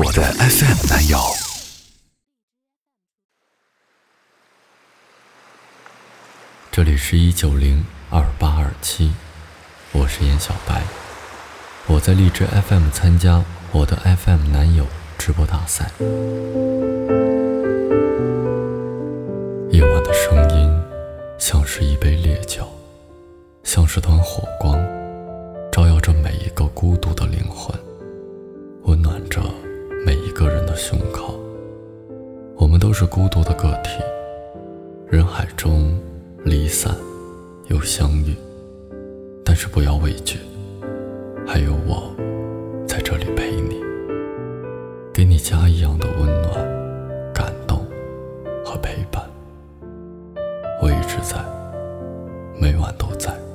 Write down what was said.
我的 FM 男友。这里是一九零二八二七，我是严小白，我在荔枝 FM 参加我的 FM 男友直播大赛。夜晚的声音像是一杯烈酒，像是团火光，照耀着每一个孤独的灵魂，每一个人的胸口。我们都是孤独的个体。人海中离散又相遇。但是不要畏惧。还有我在这里陪你。给你家一样的温暖感动和陪伴。我一直在每晚都在。